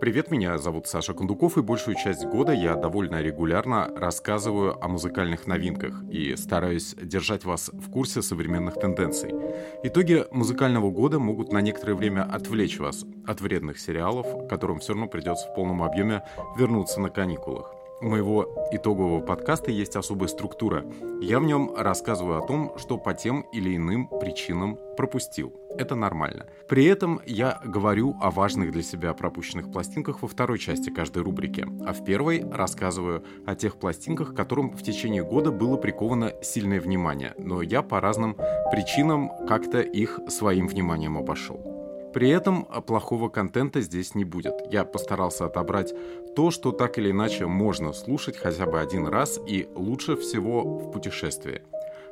Привет, меня зовут Саша Кондуков, и большую часть года я довольно регулярно рассказываю о музыкальных новинках и стараюсь держать вас в курсе современных тенденций. Итоги музыкального года могут на некоторое время отвлечь вас от вредных сериалов, которым все равно придется в полном объеме вернуться на каникулах. У моего итогового подкаста есть особая структура. Я в нем рассказываю о том, что по тем или иным причинам пропустил. Это нормально. При этом я говорю о важных для себя пропущенных пластинках во второй части каждой рубрики, а в первой рассказываю о тех пластинках, которым в течение года было приковано сильное внимание, но я по разным причинам как-то их своим вниманием обошел. При этом плохого контента здесь не будет. Я постарался отобрать то, что так или иначе можно слушать хотя бы один раз и лучше всего в путешествии.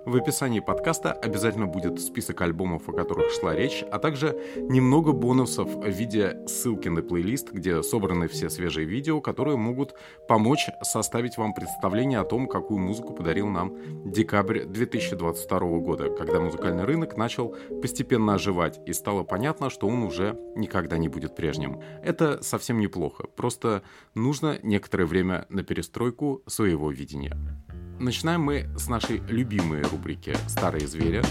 В описании подкаста обязательно будет список альбомов, о которых шла речь, а также немного бонусов в виде ссылки на плейлист, где собраны все свежие видео, которые могут помочь составить вам представление о том, какую музыку подарил нам декабрь 2022 года, когда музыкальный рынок начал постепенно оживать и стало понятно, что он уже никогда не будет прежним. Это совсем неплохо, просто нужно некоторое время на перестройку своего видения. Начинаем мы с нашей любимой рубрики «Старые звери».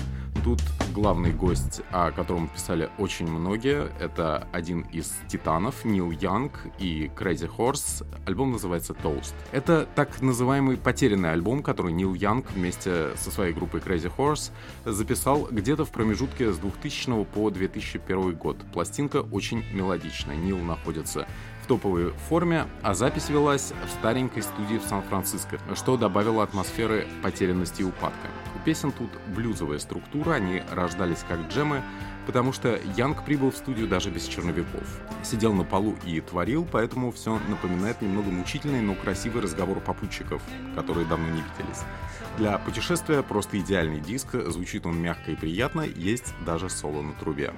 Тут главный гость, о котором писали очень многие, это один из титанов, Нил Янг и Crazy Horse. Альбом называется Toast. Это так называемый потерянный альбом, который Нил Янг вместе со своей группой Crazy Horse записал где-то в промежутке с 2000 по 2001 год. Пластинка очень мелодичная. Нил находится в топовой форме, а запись велась в старенькой студии в Сан-Франциско, что добавило атмосферы потерянности и упадка. Песен тут блюзовая структура, они рождались как джемы, потому что Янг прибыл в студию даже без черновиков. Сидел на полу и творил, поэтому все напоминает немного мучительный, но красивый разговор попутчиков, которые давно не виделись. Для путешествия просто идеальный диск, звучит он мягко и приятно, есть даже соло на трубе.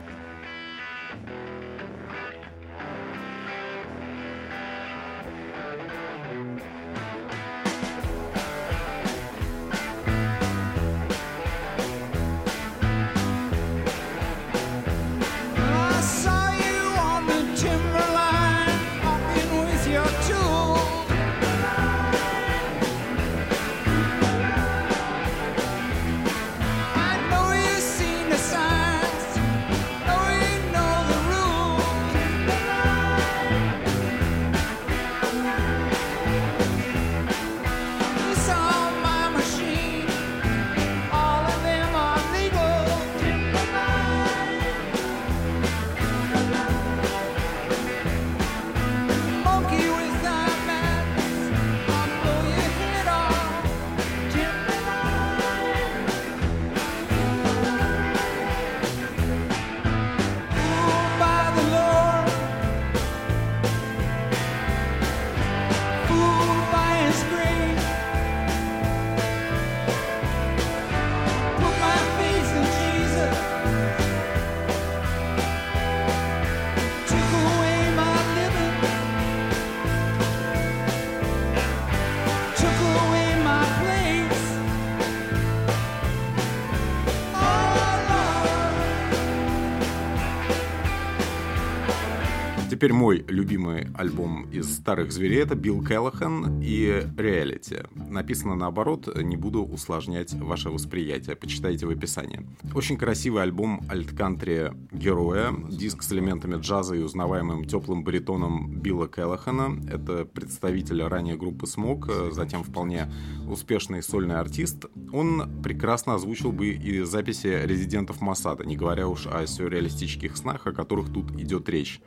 Теперь мой любимый альбом из старых зверей это Билл Келлахан и Reality. Написано наоборот, не буду усложнять ваше восприятие, почитайте в описании. Очень красивый альбом альт-кантри героя, диск с элементами джаза и узнаваемым теплым баритоном Билла Келлахана. Это представитель ранее группы Smoke, затем вполне успешный сольный артист. Он прекрасно озвучил бы и записи резидентов Масада, не говоря уж о сюрреалистических снах, о которых тут идет речь.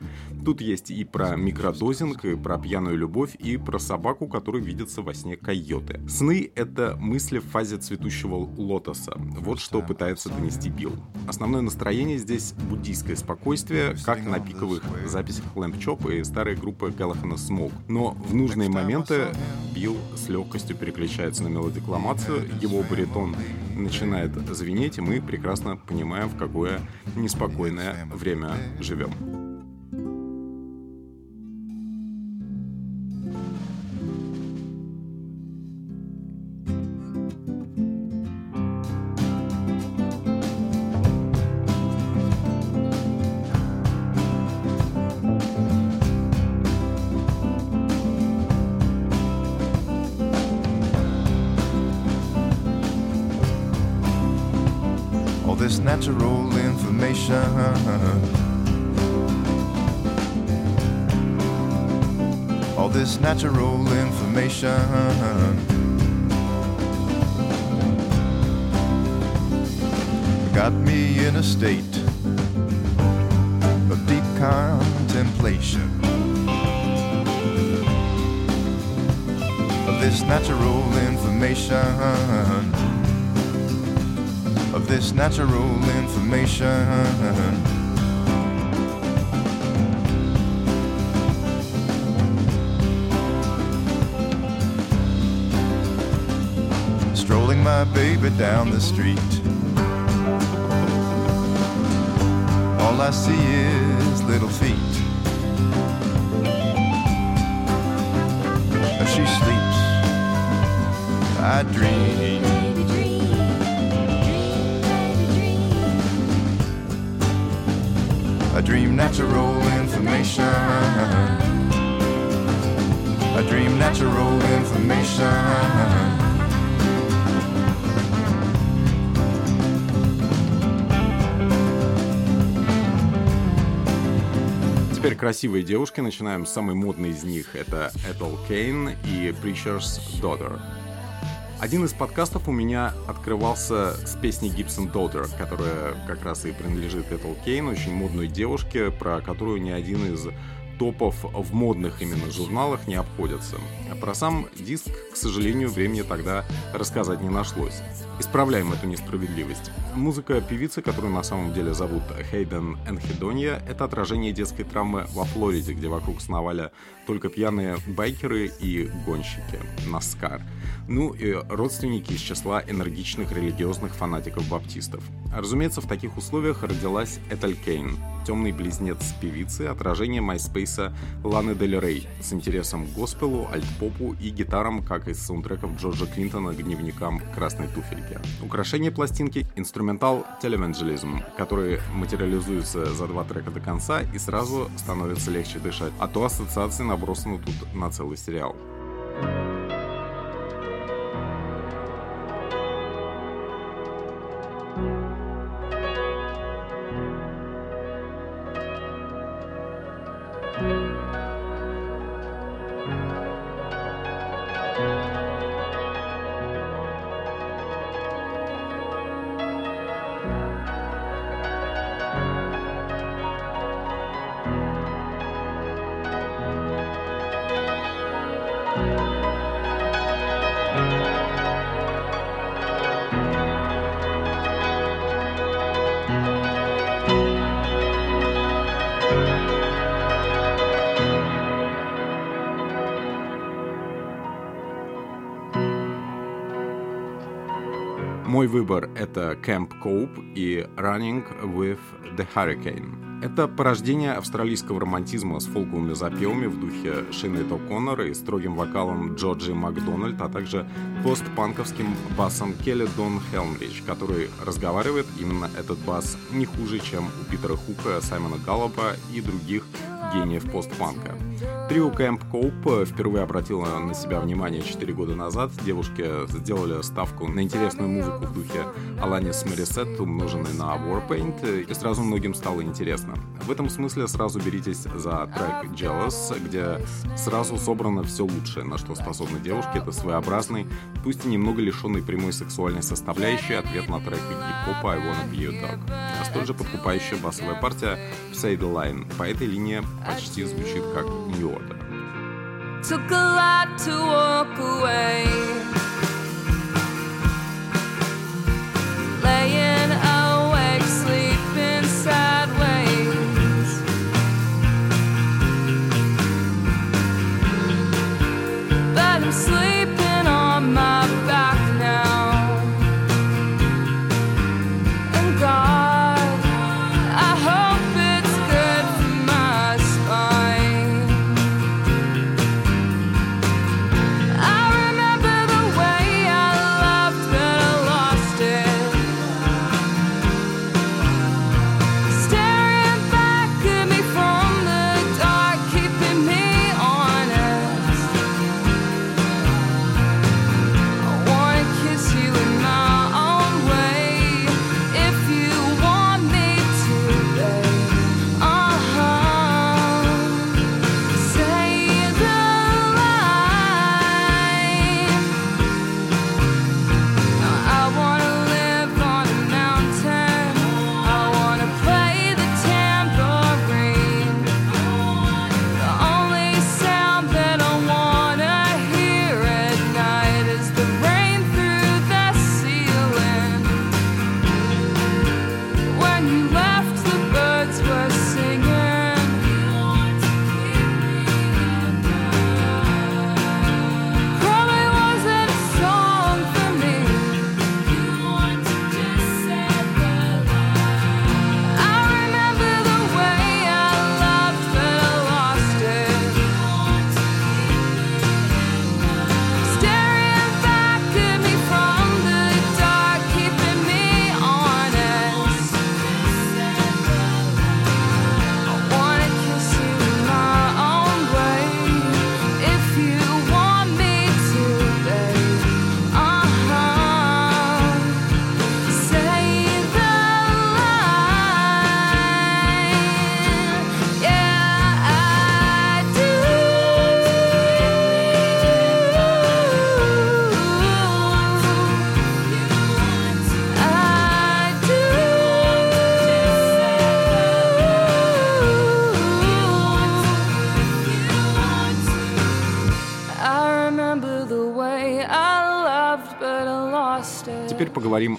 Тут есть и про микродозинг, и про пьяную любовь, и про собаку, которая видится во сне койоты. Сны — это мысли в фазе цветущего лотоса. Вот что пытается донести Билл. Основное настроение здесь — буддийское спокойствие, как на пиковых записях Lamp Chop и старой группы Галахана Smoke. Но в нужные моменты Билл с легкостью переключается на мелодикламацию, его баритон начинает звенеть, и мы прекрасно понимаем, в какое неспокойное время живем. Natural information. Strolling my baby down the street. All I see is little feet. As she sleeps, I dream. Dream natural information. I dream natural information. Теперь красивые девушки. Начинаем с самой модной из них. Это Этел Кейн и Preacher's Daughter. Один из подкастов у меня открывался с песней Gibson Daughter, которая как раз и принадлежит Этел Кейн, очень модной девушке, про которую ни один из топов в модных именно журналах не обходятся. Про сам диск, к сожалению, времени тогда рассказать не нашлось. Исправляем эту несправедливость. Музыка певицы, которую на самом деле зовут Хейден Энхедонья, это отражение детской травмы во Флориде, где вокруг сновали только пьяные байкеры и гонщики. Наскар. Ну и родственники из числа энергичных религиозных фанатиков-баптистов. Разумеется, в таких условиях родилась Этель Кейн, темный близнец певицы, отражение майспейса Ланы Дель Рей, с интересом к госпелу, альтпопу и гитарам, как из саундтреков Джорджа Клинтона к дневникам «Красной туфельки». Украшение пластинки — инструментал телевенджелизм, который материализуется за два трека до конца и сразу становится легче дышать, а то ассоциации набросаны тут на целый сериал. Мой выбор — это Camp Cope и Running with the Hurricane. Это порождение австралийского романтизма с фолковыми запевами в духе Шинейта О'Коннора и строгим вокалом Джорджи Макдональд, а также постпанковским басом Келли Дон Хелмрич, который разговаривает именно этот бас не хуже, чем у Питера Хука, Саймона Галлопа и других гениев постпанка. Трио Кэмп Коуп впервые обратило на себя внимание 4 года назад. Девушки сделали ставку на интересную музыку в духе Аланис Морисет, умноженной на Warpaint, и сразу многим стало интересно. В этом смысле сразу беритесь за трек Jealous, где сразу собрано все лучшее, на что способны девушки. Это своеобразный, пусть и немного лишенный прямой сексуальной составляющей, ответ на трек гип-хопа I Wanna Be Your Dog. А столь же подкупающая басовая партия Say The Line. По этой линии почти звучит как New Order. Took a lot to walk away.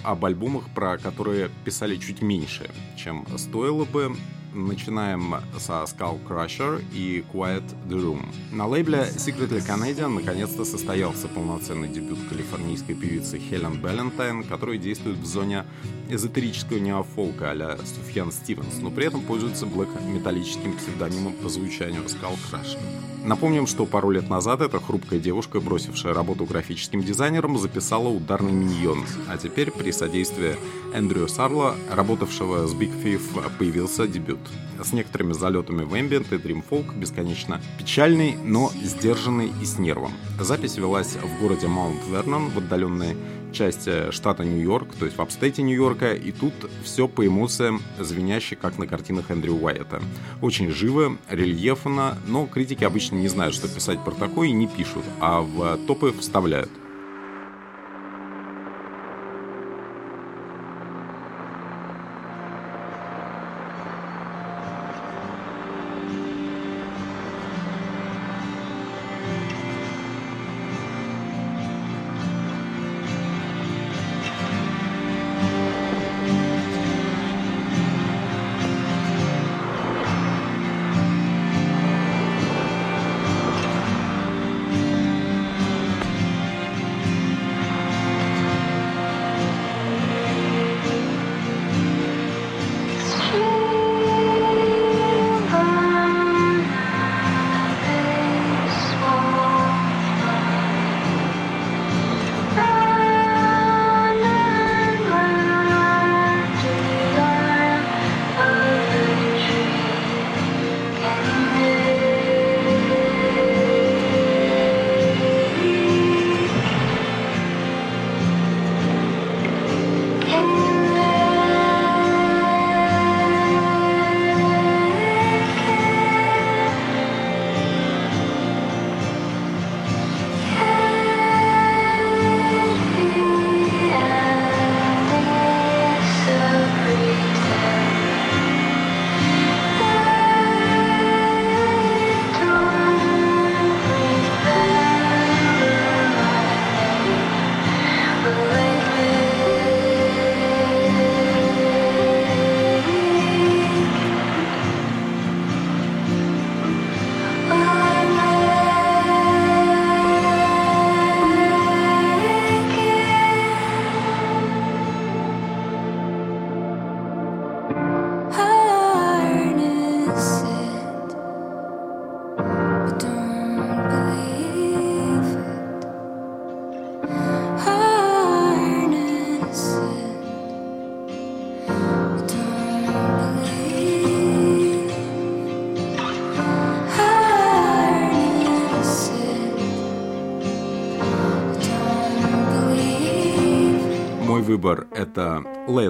Об альбомах, про которые писали чуть меньше, чем стоило бы. Начинаем со Skull Crusher и Quiet the Room. На лейбле Secretly Canadian наконец-то состоялся полноценный дебют калифорнийской певицы Хелен Балентайн, которая действует в зоне эзотерического неофолка а-ля Суфьян Стивенс, но при этом пользуется блэк-металлическим псевдонимом по звучанию Skull Crusher. Напомним, что пару лет назад эта хрупкая девушка, бросившая работу графическим дизайнером, записала ударный миньон, а теперь при содействии Эндрю Сарла, работавшего с Big Thief, появился дебют. С некоторыми залетами в Ambient и Folk, бесконечно печальный, но сдержанный и с нервом. Запись велась в городе Маунт Вернон, в отдаленной части штата Нью-Йорк, то есть в апстейте Нью-Йорка, и тут все по эмоциям звеняще, как на картинах Эндрю Уайета. Очень живо, рельефно, но критики обычно не знают, что писать про такое и не пишут, а в топы вставляют.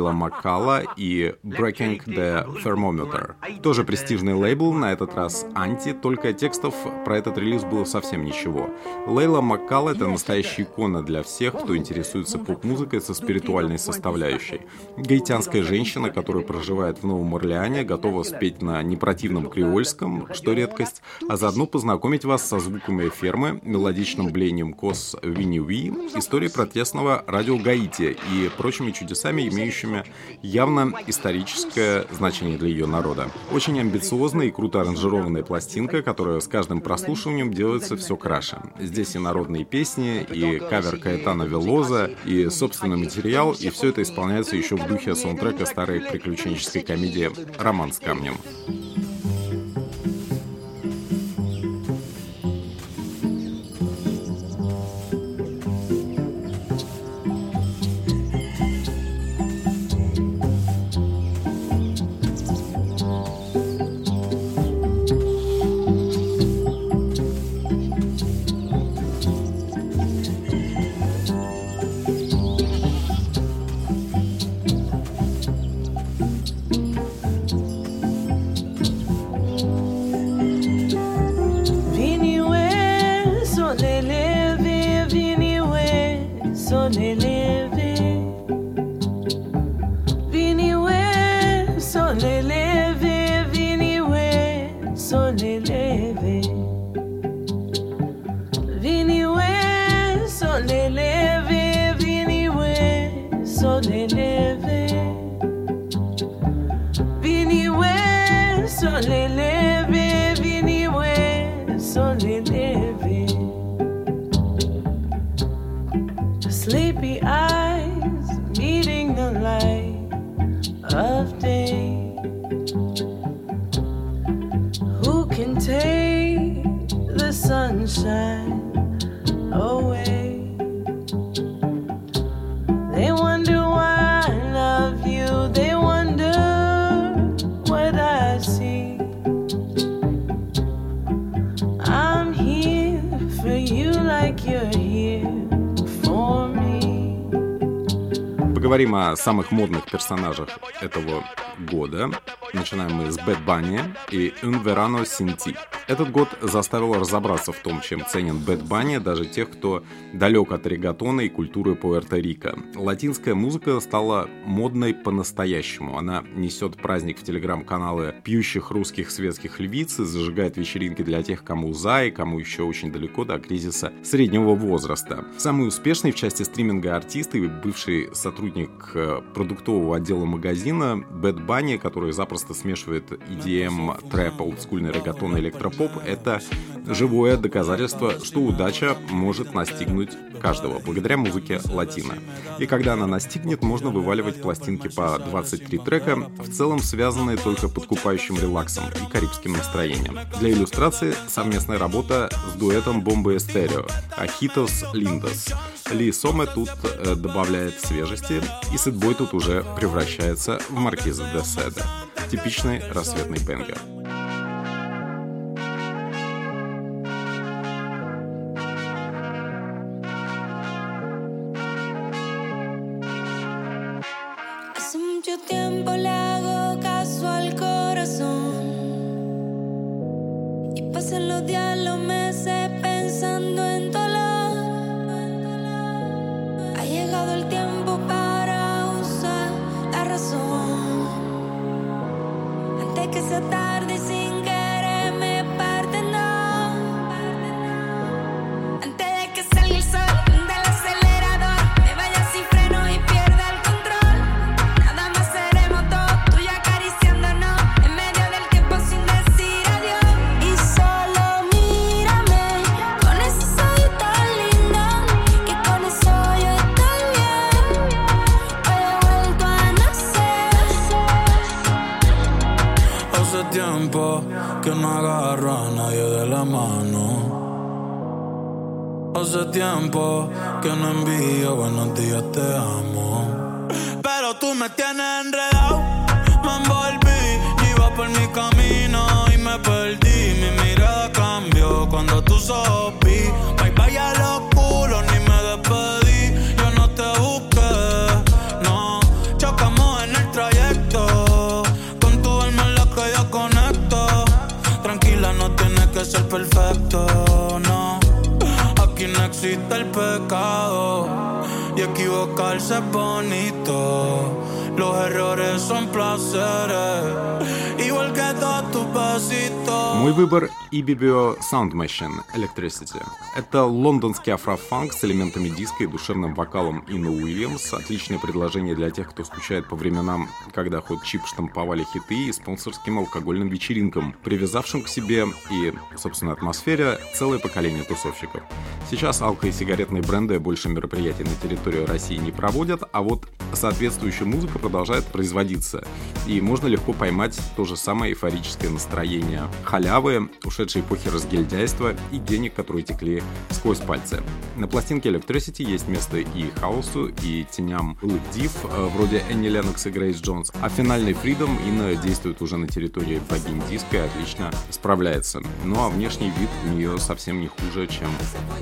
Лейла Маккала и Breaking the Thermometer. Тоже престижный лейбл, на этот раз анти, только текстов про этот релиз было совсем ничего. Лейла Маккала — это настоящая икона для всех, кто интересуется поп-музыкой со спиритуальной составляющей. Гаитянская женщина, которая проживает в Новом Орлеане, готова спеть на непротивном креольском, что редкость, а заодно познакомить вас со звуками фермы, мелодичным блением кос Винни Ви, историей протестного радио Гаити и прочими чудесами, имеющими явно историческое значение для ее народа. Очень амбициозная и круто аранжированная пластинка, которая с каждым прослушиванием делается все краше. Здесь и народные песни, и кавер Каэтана Велоза, и собственный материал, и все это исполняется еще в духе саундтрека старой приключенческой комедии «Роман с камнем». Поговорим о самых модных персонажах этого года. Начинаем мы с Bad Bunny и Un Verano Sin. Этот год заставил разобраться в том, чем ценен Bad Bunny даже тех, кто далек от регатона и культуры Пуэрто-Рико. Латинская музыка стала модной по-настоящему. Она несет праздник в телеграм-каналы пьющих русских светских львиц и зажигает вечеринки для тех, кому за и кому еще очень далеко до кризиса среднего возраста. Самый успешный в части стриминга артист и бывший сотрудник э, продуктового отдела магазина Bad Bunny, который запросто смешивает EDM, трэп, олдскульный регатон и электропоп поп — это живое доказательство, что удача может настигнуть каждого благодаря музыке латино. И когда она настигнет, можно вываливать пластинки по 23 трека, в целом связанные только подкупающим релаксом и карибским настроением. Для иллюстрации совместная работа с дуэтом Бомбы Эстерео Ахитос Линдос. Ли Соме тут э, добавляет свежести, и Сидбой тут уже превращается в Маркиза де Седа. Типичный рассветный бенгер. Выбор Ibibio Sound Machine Electricity. Это лондонский афрофанк с элементами диска и душевным вокалом Инна Уильямс. Отличное предложение для тех, кто скучает по временам, когда хоть чип штамповали хиты и спонсорским алкогольным вечеринкам, привязавшим к себе и, собственно, атмосфере целое поколение тусовщиков. Сейчас алко- и сигаретные бренды больше мероприятий на территории России не проводят, а вот соответствующая музыка продолжает производиться. И можно легко поймать то же самое эйфорическое настроение халявы, ушедшей эпохи разгильдяйства и денег, которые текли сквозь пальцы. На пластинке Electricity есть место и хаосу, и теням былых див, э, вроде Энни Леннокс и Грейс Джонс, а финальный Freedom Инна действует уже на территории богинь диска и отлично справляется. Ну а внешний вид у нее совсем не хуже, чем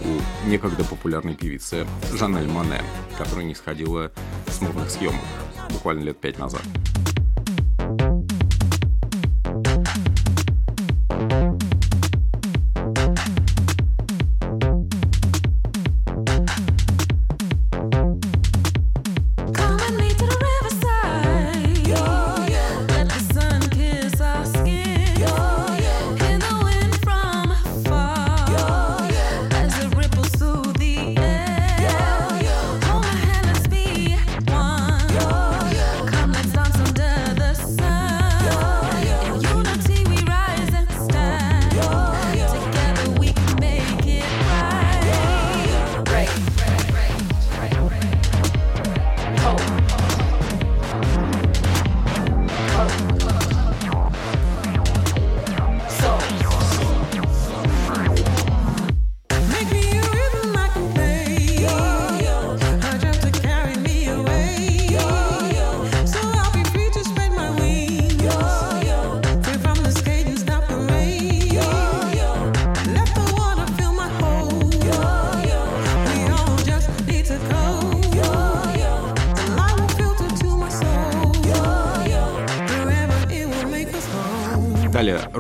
у некогда популярной певицы Жанель Мане, которая не сходила с модных съемок буквально лет пять назад.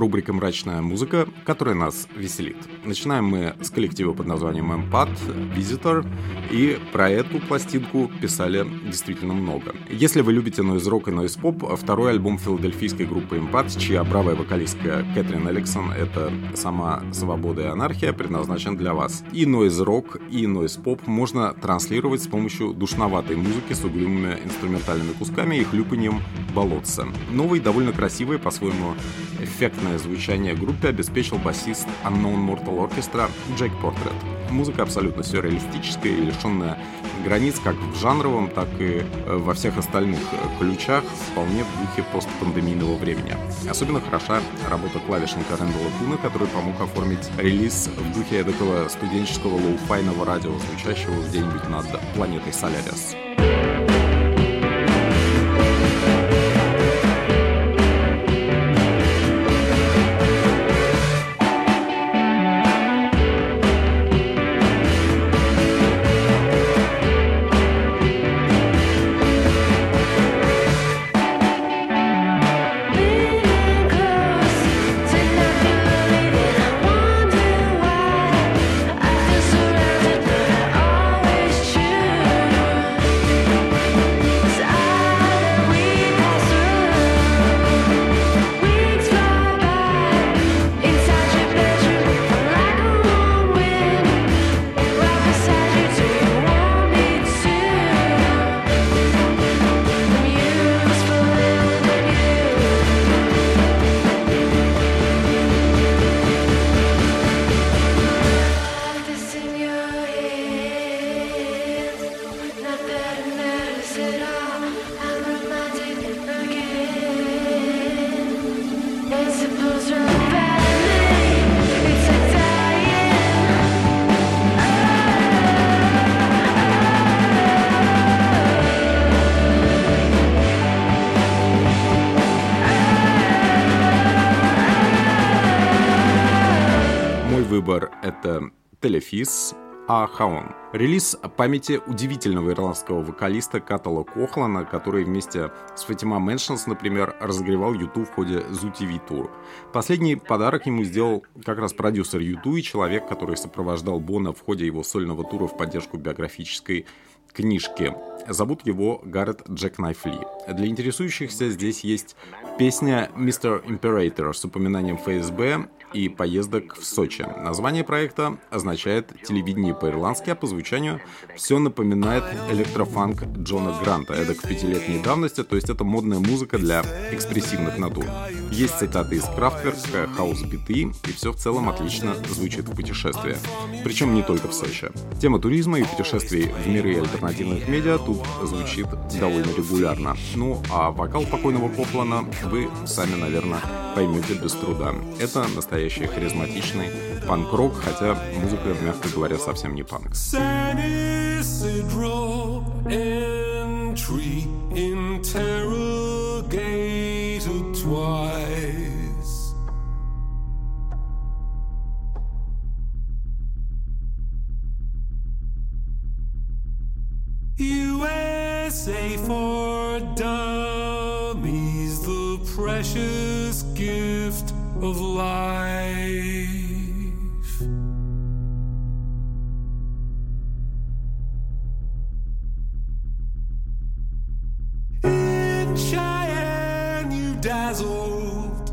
Рубрика «Мрачная музыка», которая нас веселит. Начинаем мы с коллектива под названием Эмпат, Visitor, и про эту пластинку писали действительно много. Если вы любите нойз рок и нойз поп, второй альбом филадельфийской группы Эмпат, чья бравая вокалистка Кэтрин Элексон — это сама свобода и анархия, предназначен для вас. И нойз рок, и нойз поп можно транслировать с помощью душноватой музыки с угрюмыми инструментальными кусками и хлюпанием болотца. Новый, довольно красивый, по-своему Эффектное звучание группе обеспечил басист Unknown Mortal Orchestra Джек Портрет. Музыка абсолютно сюрреалистическая и лишенная границ как в жанровом, так и э, во всех остальных ключах, вполне в духе постпандемийного времени. Особенно хороша работа клавишника Рэндала Куна, который помог оформить релиз в духе такого студенческого лоу-файного радио, звучащего где-нибудь над планетой Солярис. Telefís a hAon. Релиз памяти удивительного ирландского вокалиста Катала Кохлана, который вместе с Fatima Mansions, например, разогревал U2 в ходе Zoo TV тур. Последний подарок ему сделал как раз продюсер U2 и человек, который сопровождал Боно в ходе его сольного тура в поддержку биографической книжки. Зовут его Гаррет Джекнайф Ли. Для интересующихся здесь есть песня «Mr. Imperator» с упоминанием ФСБ и поездок в Сочи. Название проекта означает «телевидение по-ирландски», а по звучанию все напоминает электрофанк Джона Гранта, эдак в пятилетней давности, то есть это модная музыка для экспрессивных натур. Есть цитаты из Крафтверка, хаус-биты, и все в целом отлично звучит в путешествии. Причем не только в Сочи. Тема туризма и путешествий в миры альтернативных медиа тут звучит довольно регулярно. Ну, а вокал покойного Кохлана вы сами, наверное, поймете без труда. Это настоящий харизматичный панк-рок, хотя музыка, мягко говоря, совсем не панк. USA for dummies, the precious gift of life. In Cheyenne, you dazzled,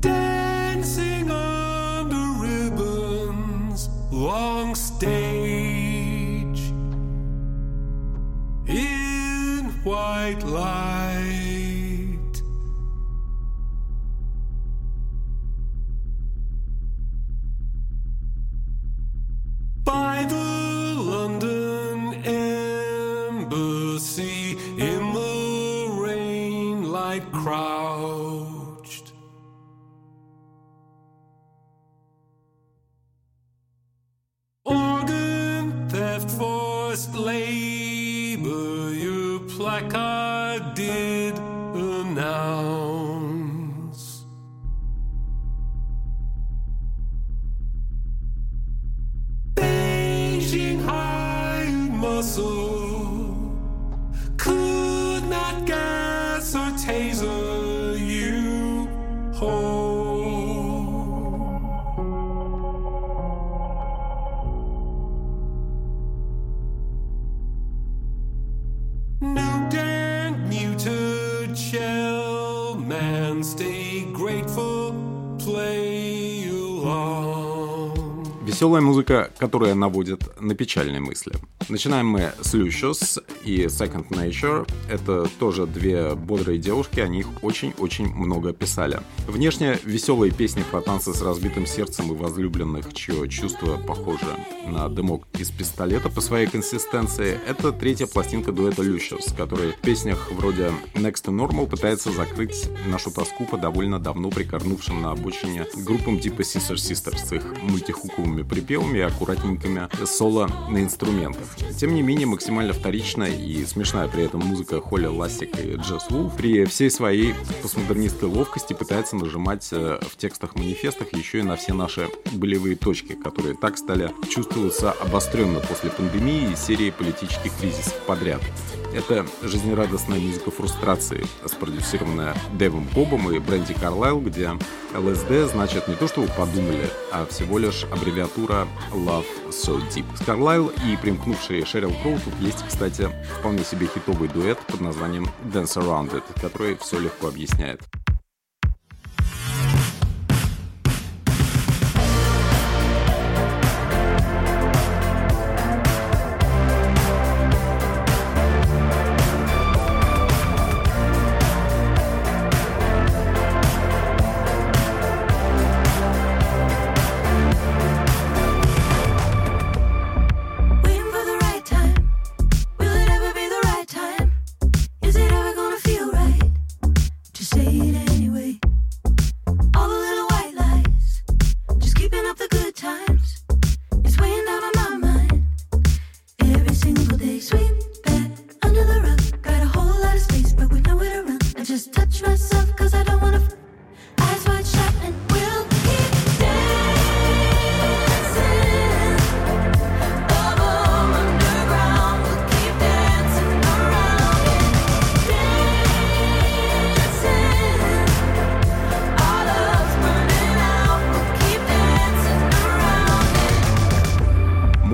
dancing under ribbons, long stage in white light. Которая наводит на печальные мысли. Начинаем мы с Lucius и Second Nature. Это тоже две бодрые девушки, о них очень-очень много писали. Внешне веселые песни про танцы с разбитым сердцем и возлюбленных, чье чувство похоже на дымок из пистолета по своей консистенции. Это третья пластинка дуэта Lucius, который в песнях вроде Next to Normal пытается закрыть нашу тоску по довольно давно прикорнувшим на обочине группам типа Sister Sisters с их мультихуковыми припевами и аккуратненькими соло на инструментах. Тем не менее, максимально вторичная и смешная при этом музыка Холли Ластик и Джесс Вулф при всей своей постмодернистской ловкости пытается нажимать э, в текстах-манифестах еще и на все наши болевые точки, которые так стали чувствоваться обостренно после пандемии и серии политических кризисов подряд. Это жизнерадостная музыка фрустрации, спродюсированная Дэвом Кобом и Бренди Карлайл, где ЛСД значит не то, что вы подумали, а всего лишь аббревиатура Love So Deep. С Карлайл и примкнувшей Шерил Кроу тут есть, кстати, вполне себе хитовый дуэт под названием Dance Around It, который все легко объясняет.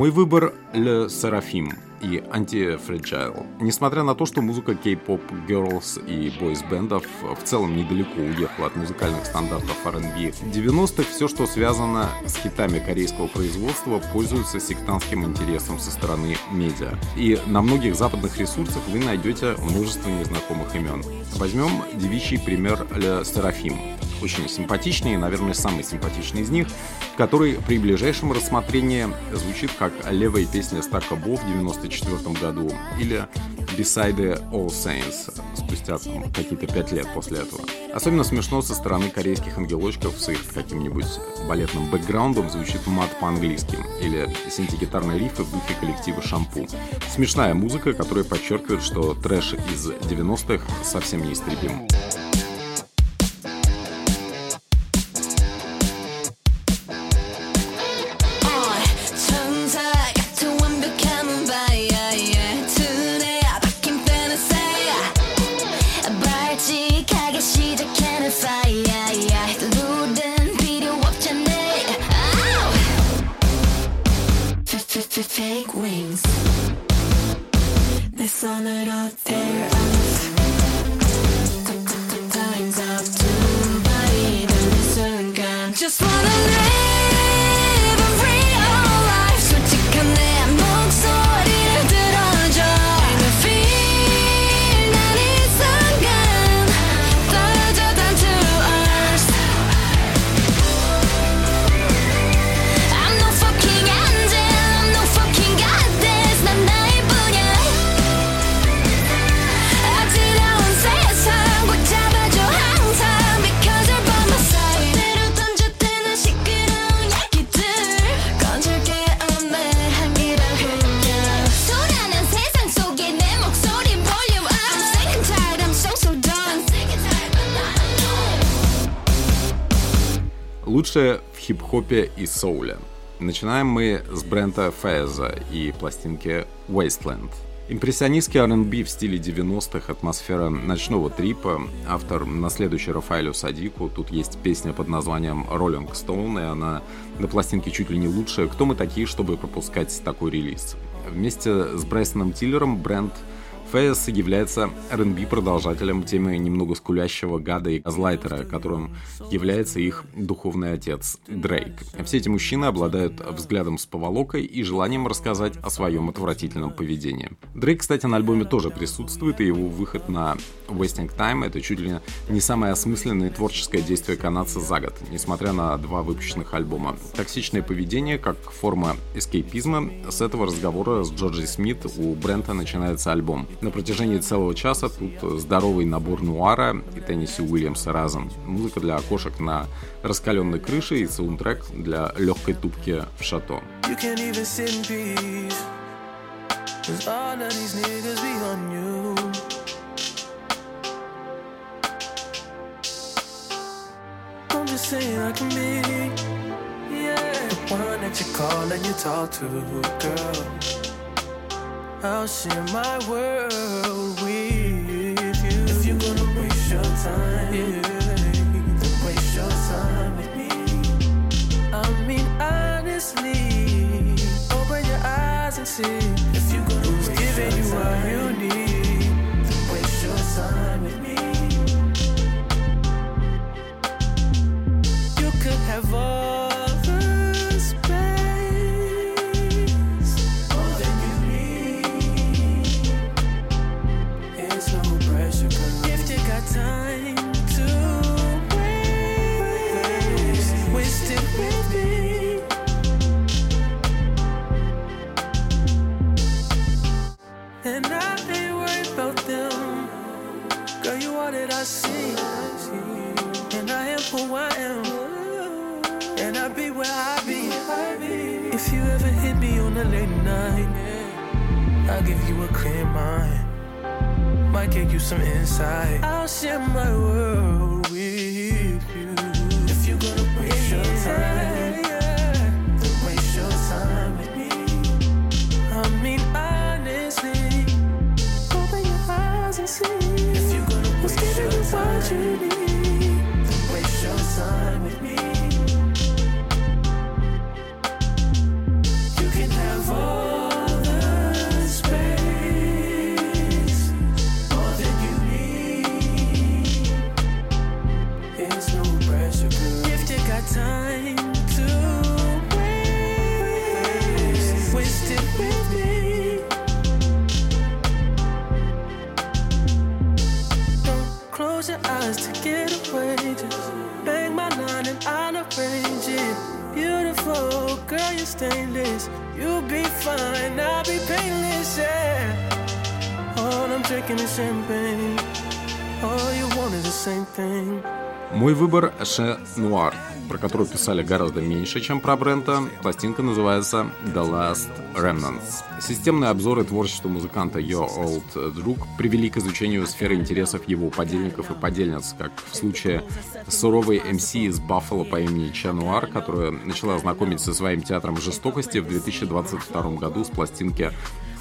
Мой выбор Le Seraphim и антифреджайл. Несмотря на то, что музыка кей-поп, girls и бойс-бендов в целом недалеко уехала от музыкальных стандартов R&B 90-х, все, что связано с хитами корейского производства, пользуется сектантским интересом со стороны медиа. И на многих западных ресурсах вы найдете множество незнакомых имен. Возьмем девичий пример Ле Серафим, очень симпатичный, наверное, самый симпатичный из них, который при ближайшем рассмотрении звучит как левая песня Стака Бов 94 1994 году, или Beside All Saints спустя какие-то пять лет после этого. Особенно смешно со стороны корейских ангелочков с их каким-нибудь балетным бэкграундом звучит мат по-английски или синтегитарные рифы в духе коллектива «Шампу». Смешная музыка, которая подчеркивает, что трэш из 90-х совсем неистребим. to take wings. They sun out there. Times up to body, then the sun gone. Just wanna live. Лучшее в хип-хопе и соуле. Начинаем мы с Брента Фэза и пластинки Wasteland. Импрессионистский R&B в стиле 90-х, атмосфера ночного трипа. Автор на следующий Рафаэлю Садику. Тут есть песня под названием Rolling Stone, и она на пластинке чуть ли не лучшая. Кто мы такие, чтобы пропускать такой релиз? Вместе с Брайсоном Тиллером Брент Фейс является R&B продолжателем темы немного скулящего гада и газлайтера, которым является их духовный отец Дрейк. Все эти мужчины обладают взглядом с поволокой и желанием рассказать о своем отвратительном поведении. Дрейк, кстати, на альбоме тоже присутствует, и его выход на Wasting Time — это чуть ли не самое осмысленное творческое действие канадца за год, несмотря на два выпущенных альбома. Токсичное поведение как форма эскейпизма. С этого разговора с Джорджи Смит у Брента начинается альбом. На протяжении целого часа тут здоровый набор нуара и Тенниси Уильямса разом. Музыка для окошек на раскаленной крыше и саундтрек для легкой тупки в шато. Yeah, the one that you call and you talk to, girl. I'll share my world with you. If you're gonna waste your time, yeah, then waste your time with me. I mean, honestly, open your eyes and see if you're gonna who's giving you what you need. See. And I am who I am. And I be where I be. If you ever hit me on a late night, I'll give you a clear mind. Might give you some insight. I'll share my world with To tragedy. Beautiful girl, you're stainless. You'll be fine, I'll be painless, yeah. All I'm drinking is champagne. All you want is the same thing. Мой выбор — Ше Нуар, Про которую писали гораздо меньше, чем про Брента. Пластинка называется The Last Remnants. Системные обзоры творчества музыканта Your Old Друг привели к изучению сферы интересов его подельников и подельниц, как в случае суровой МС из Баффало по имени Че Нуар, которая начала знакомить со своим театром жестокости в 2022 году с пластинки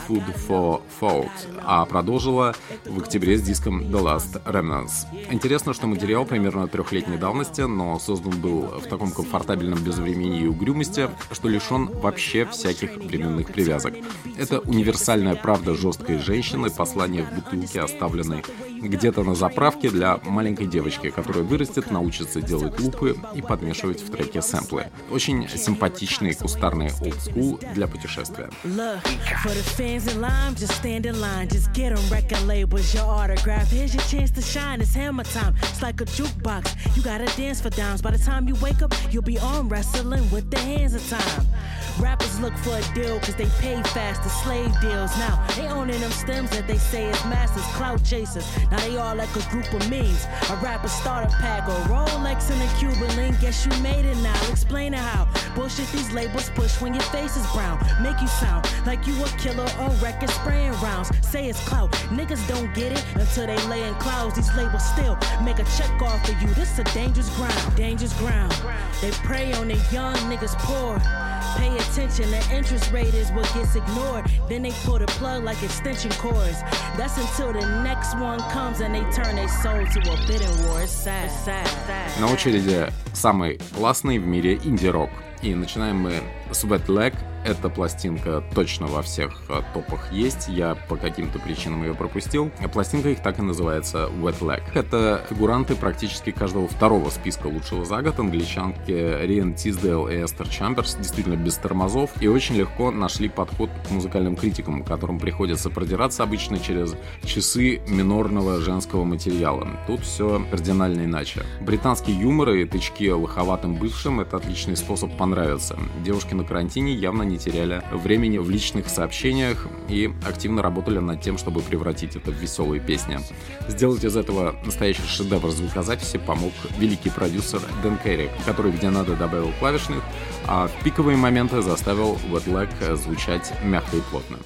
Food for Thought, а продолжила в октябре с диском The Last Remnants. Интересно, что материал примерно трехлетней давности, но создан был в таком комфортабельном безвремении и угрюмости, что лишен вообще всяких временных привязок. Это универсальная правда жесткой женщины, послание в бутылке, оставленной где-то на заправке для маленькой девочки, которая вырастет, научится делать лупы и подмешивать в треке сэмплы. Очень симпатичный кустарный олдскул для путешествия. Fans in line, just stand in line. Just get them record labels, your autograph. Here's your chance to shine. It's hammer time. It's like a jukebox. You gotta dance for dimes. By the time you wake up, you'll be on wrestling with the hands of time. Rappers look for a deal cause they pay fast, the slave deals. Now, they owning them stems that they say is masters, clout chasers. Now they all like a group of memes. A rapper starter pack, or Rolex and a Cuban link. Guess you made it now. Explain it how. Bullshit these labels push when your face is brown. Make you sound like you a killer on record spraying rounds. Say it's clout. Niggas don't get it until they lay in clouds. These labels still make a check off of you. This a dangerous ground. Dangerous ground. They prey on the young niggas poor. Pay attention, the interest rate is what gets ignored. Then they pull the plug like extension cords. That's until the next one comes and they turn their soul to a bidding war. It's sad, sad, sad. На очереди самый классный в мире инди-рок. И начинаем мы с Wet Leg. Эта пластинка точно во всех э, топах есть. Я по каким-то причинам ее пропустил. Пластинка их так и называется Wet Leg. Это фигуранты практически каждого второго списка лучшего за год. Англичанки Риан Тиздейл и Эстер Чамберс действительно без тормозов и очень легко нашли подход к музыкальным критикам, которым приходится продираться обычно через часы минорного женского материала. Тут все кардинально иначе. Британский юмор и тычки лоховатым бывшим — это отличный способ понравиться. Девушки на карантине явно не теряли времени в личных сообщениях и активно работали над тем, чтобы превратить это в веселые песни. Сделать из этого настоящий шедевр звукозаписи помог великий продюсер Дэн Керри, который где надо добавил клавишных, а в пиковые моменты заставил Wet Leg звучать мягко и плотно.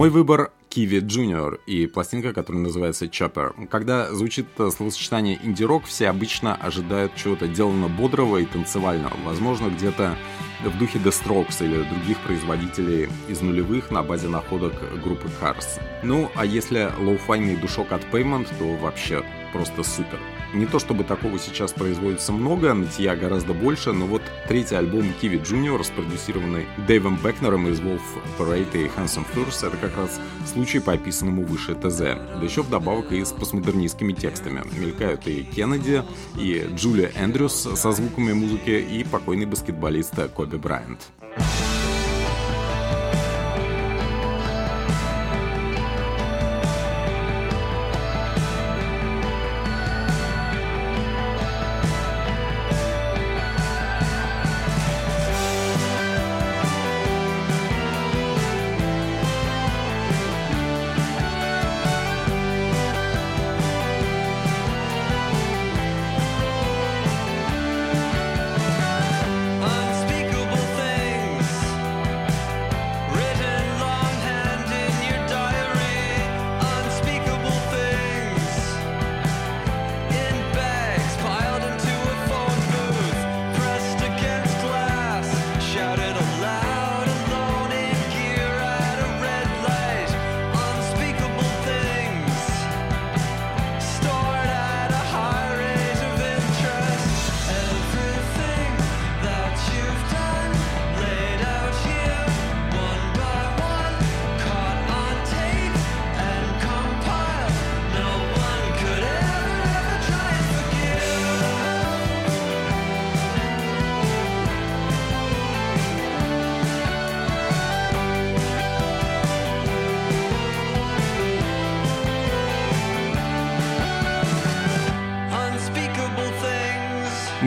Мой выбор Kiwi Junior и пластинка, которая называется Chopper. Когда звучит э, словосочетание инди-рок, все обычно ожидают чего-то делано бодрого и танцевального. Возможно, где-то в духе The Strokes или других производителей из нулевых на базе находок группы Cars. Ну, а если лоу-файный душок от Pavement, то вообще просто супер. Не то чтобы такого сейчас производится много, нытья гораздо больше, но вот третий альбом Kiwi Junior, спродюсированный Дэйвом Бекнером из Wolf Parade и Handsome Furs, это как раз случай по описанному выше ТЗ. Да еще вдобавок и с постмодернистскими текстами. Мелькают и Кеннеди, и Джулия Эндрюс со звуками музыки, и покойный баскетболист Коби Брайант. Unspeakable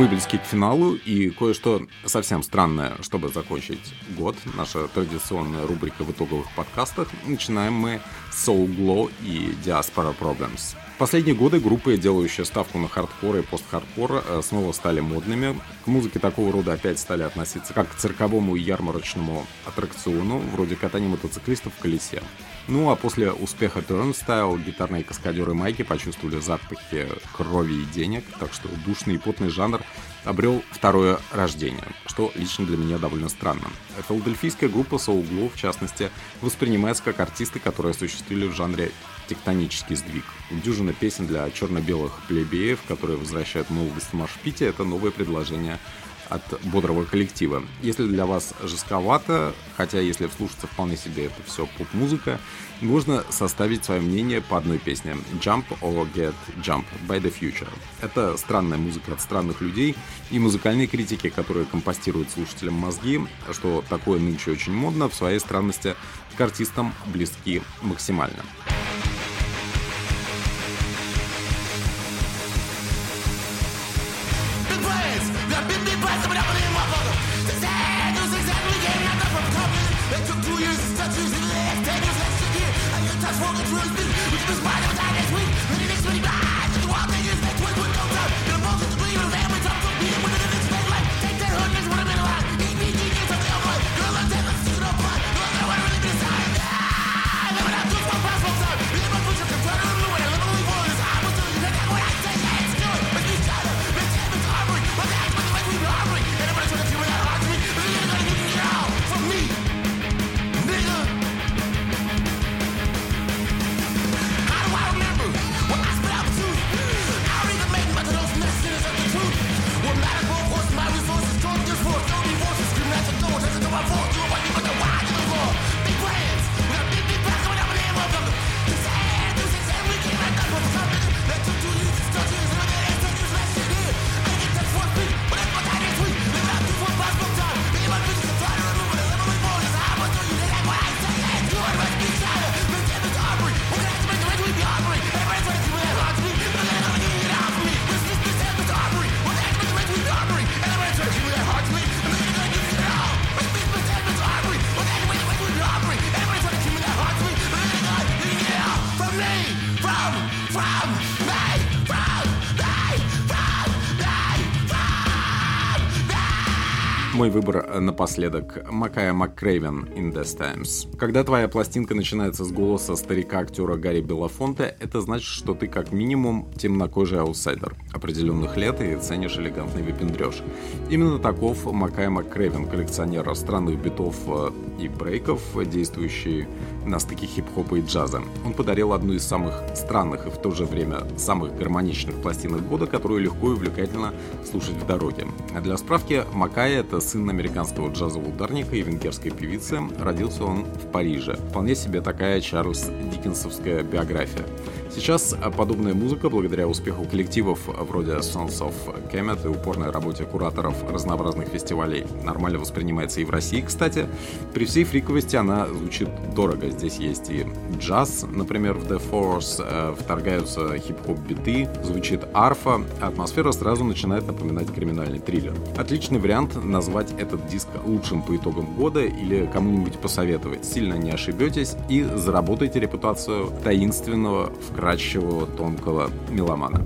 близки к финалу, и кое-что совсем странное, чтобы закончить год. Наша традиционная рубрика в итоговых подкастах. Начинаем мы с Soul Glow и Diaspora Problems. В последние годы группы, делающие ставку на хардкор и пост-хардкор, э, снова стали модными. К музыке такого рода опять стали относиться как к цирковому ярмарочному аттракциону, вроде катания мотоциклистов в колесе. Ну а после успеха Turnstile гитарные каскадеры Майки почувствовали запахи крови и денег, так что душный и потный жанр обрел второе рождение, что лично для меня довольно странно. Филадельфийская группа Soul Glow, в частности, воспринимается как артисты, которые осуществили в жанре тектонический сдвиг. Дюжина песен для черно-белых плебеев, которые возвращают молодость в Машпите, это новое предложение от бодрого коллектива. Если для вас жестковато, хотя если вслушаться вполне себе это все поп-музыка, можно составить свое мнение по одной песне «Jump or Get Jump» by The Future. Это странная музыка от странных людей и музыкальные критики, которые компостируют слушателям мозги, что такое нынче очень модно, в своей странности к артистам близки максимально. Выбор напоследок Макая МакКрейвен «In Death Times». Когда твоя пластинка начинается с голоса старика-актера Гарри Белофонте, это значит, что ты как минимум темнокожий аутсайдер определенных лет и ценишь элегантный выпендреж. Именно таков Макая МакКрейвен, коллекционер странных битов э, и брейков, действующий на стыке хип-хопа и джаза. Он подарил одну из самых странных и в то же время самых гармоничных пластинок года, которую легко и увлекательно слушать в дороге. Для справки, Макая — это сын американского джазового ударника и венгерской певицы. Родился он в Париже. Вполне себе такая Чарльз Диккенсовская биография. Сейчас подобная музыка, благодаря успеху коллективов вроде Sons of Kemet и упорной работе кураторов разнообразных фестивалей, нормально воспринимается и в России, кстати. При всей фриковости она звучит дорого. Здесь есть и джаз, например, в The Force, э, вторгаются хип-хоп биты, звучит арфа, а атмосфера сразу начинает напоминать криминальный триллер. Отличный вариант назвать этот диск лучшим по итогам года или кому-нибудь посоветовать. Сильно не ошибетесь и заработайте репутацию таинственного, вкрадчивого, тонкого меломана.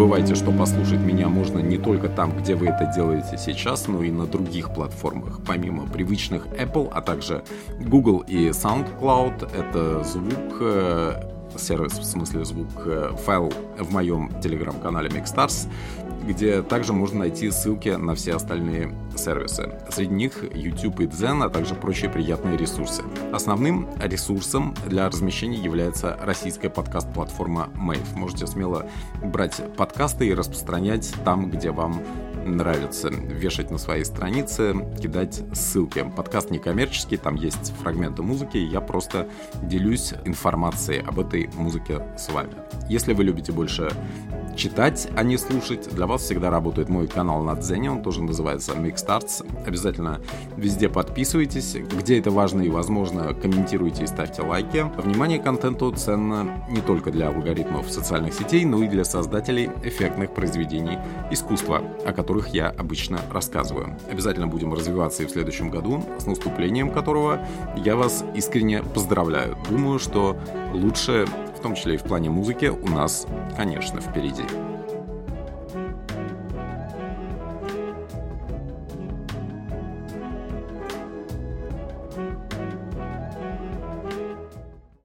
Забывайте, что послушать меня можно не только там, где вы это делаете сейчас, но и на других платформах. Помимо привычных Apple, а также Google и SoundCloud, это звук э, сервис, в смысле звук, э, файл в моем телеграм-канале Mixstars, где также можно найти ссылки на все остальные сервисы. Среди них YouTube и Zen, а также прочие приятные ресурсы. Основным ресурсом для размещения является российская подкаст-платформа Mave. Можете смело брать подкасты и распространять там, где вам нравится. Вешать на свои страницы, кидать ссылки. Подкаст не коммерческий, там есть фрагменты музыки, я просто делюсь информацией об этой музыке с вами. Если вы любите больше читать, а не слушать, для вас всегда работает мой канал на Дзене, он тоже называется Mixstarts. Обязательно везде подписывайтесь, где это важно и возможно, комментируйте и ставьте лайки. Внимание контенту ценно не только для алгоритмов социальных сетей, но и для создателей эффектных произведений искусства, о которых я обычно рассказываю. Обязательно будем развиваться и в следующем году, с наступлением которого я вас искренне поздравляю. Думаю, что лучше в том числе и в плане музыки, у нас, конечно, впереди.